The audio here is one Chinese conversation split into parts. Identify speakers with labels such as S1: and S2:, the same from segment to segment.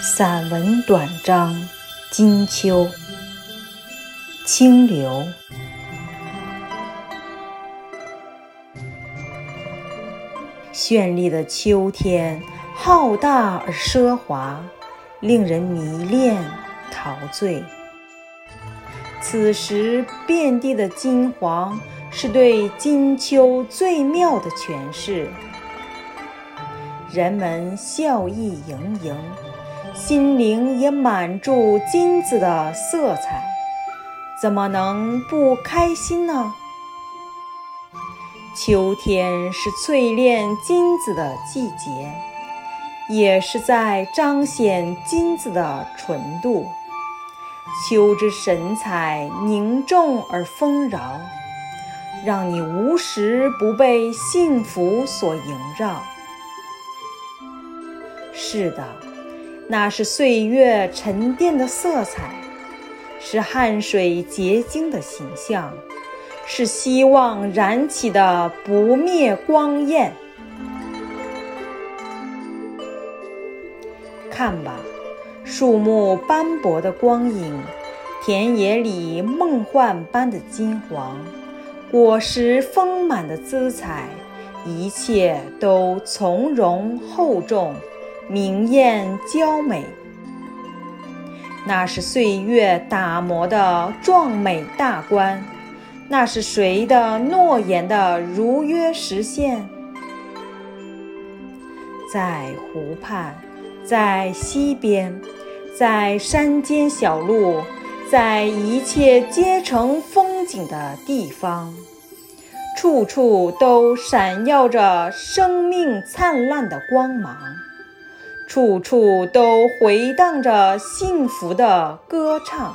S1: 散文短章《金秋》，清流。绚丽的秋天，浩大而奢华，令人迷恋陶醉。此时遍地的金黄，是对金秋最妙的诠释。人们笑意盈盈。心灵也满注金子的色彩，怎么能不开心呢？秋天是淬炼金子的季节，也是在彰显金子的纯度。秋之神采凝重而丰饶，让你无时不被幸福所萦绕。是的。那是岁月沉淀的色彩，是汗水结晶的形象，是希望燃起的不灭光焰。看吧，树木斑驳的光影，田野里梦幻般的金黄，果实丰满的姿彩，一切都从容厚重。明艳娇美，那是岁月打磨的壮美大观，那是谁的诺言的如约实现？在湖畔，在溪边，在山间小路，在一切皆成风景的地方，处处都闪耀着生命灿烂的光芒。处处都回荡着幸福的歌唱。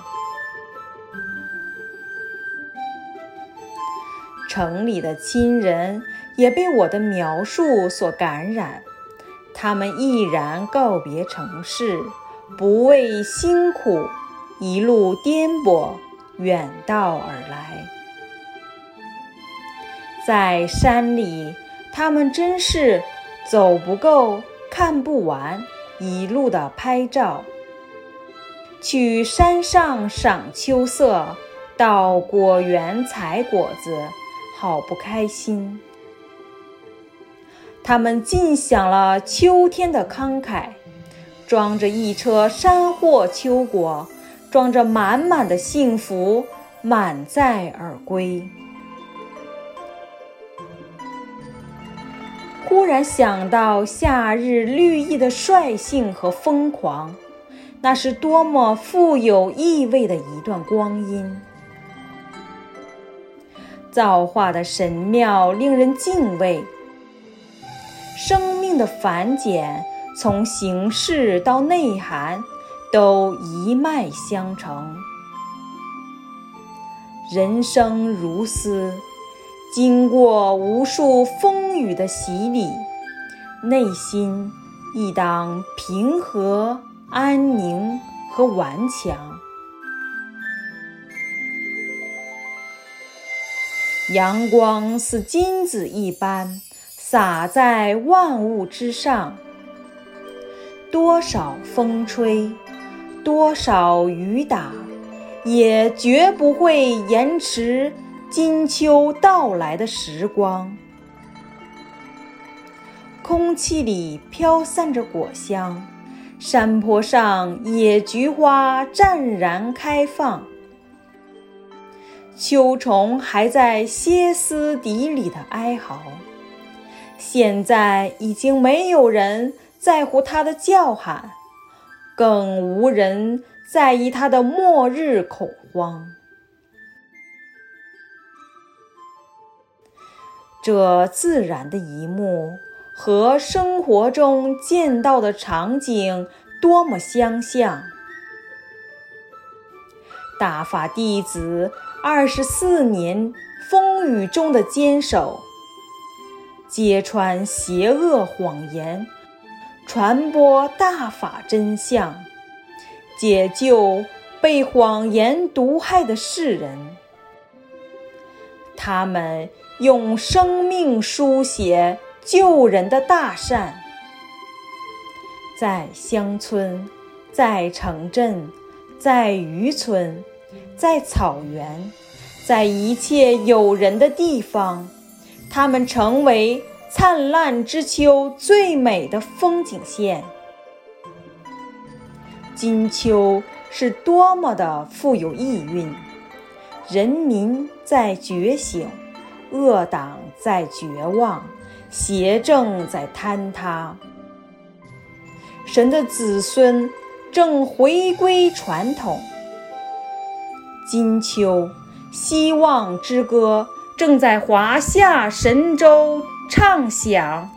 S1: 城里的亲人也被我的描述所感染，他们毅然告别城市，不畏辛苦，一路颠簸，远道而来。在山里，他们真是走不够。看不完，一路的拍照。去山上赏秋色，到果园采果子，好不开心。他们尽享了秋天的慷慨，装着一车山货秋果，装着满满的幸福，满载而归。忽然想到夏日绿意的率性和疯狂，那是多么富有意味的一段光阴。造化的神妙令人敬畏，生命的繁简从形式到内涵都一脉相承。人生如斯。经过无数风雨的洗礼，内心亦当平和、安宁和顽强。阳光似金子一般洒在万物之上，多少风吹，多少雨打，也绝不会延迟。金秋到来的时光，空气里飘散着果香，山坡上野菊花湛然开放。秋虫还在歇斯底里的哀嚎，现在已经没有人在乎它的叫喊，更无人在意它的末日恐慌。这自然的一幕和生活中见到的场景多么相像！大法弟子二十四年风雨中的坚守，揭穿邪恶谎言，传播大法真相，解救被谎言毒害的世人。他们。用生命书写救人的大善，在乡村在城镇，在渔村，在草原，在一切有人的地方，他们成为灿烂之秋最美的风景线。金秋是多么的富有意蕴，人民在觉醒，恶党在绝望，邪正在坍塌，神的子孙正回归传统。金秋，希望之歌正在华夏神州唱响。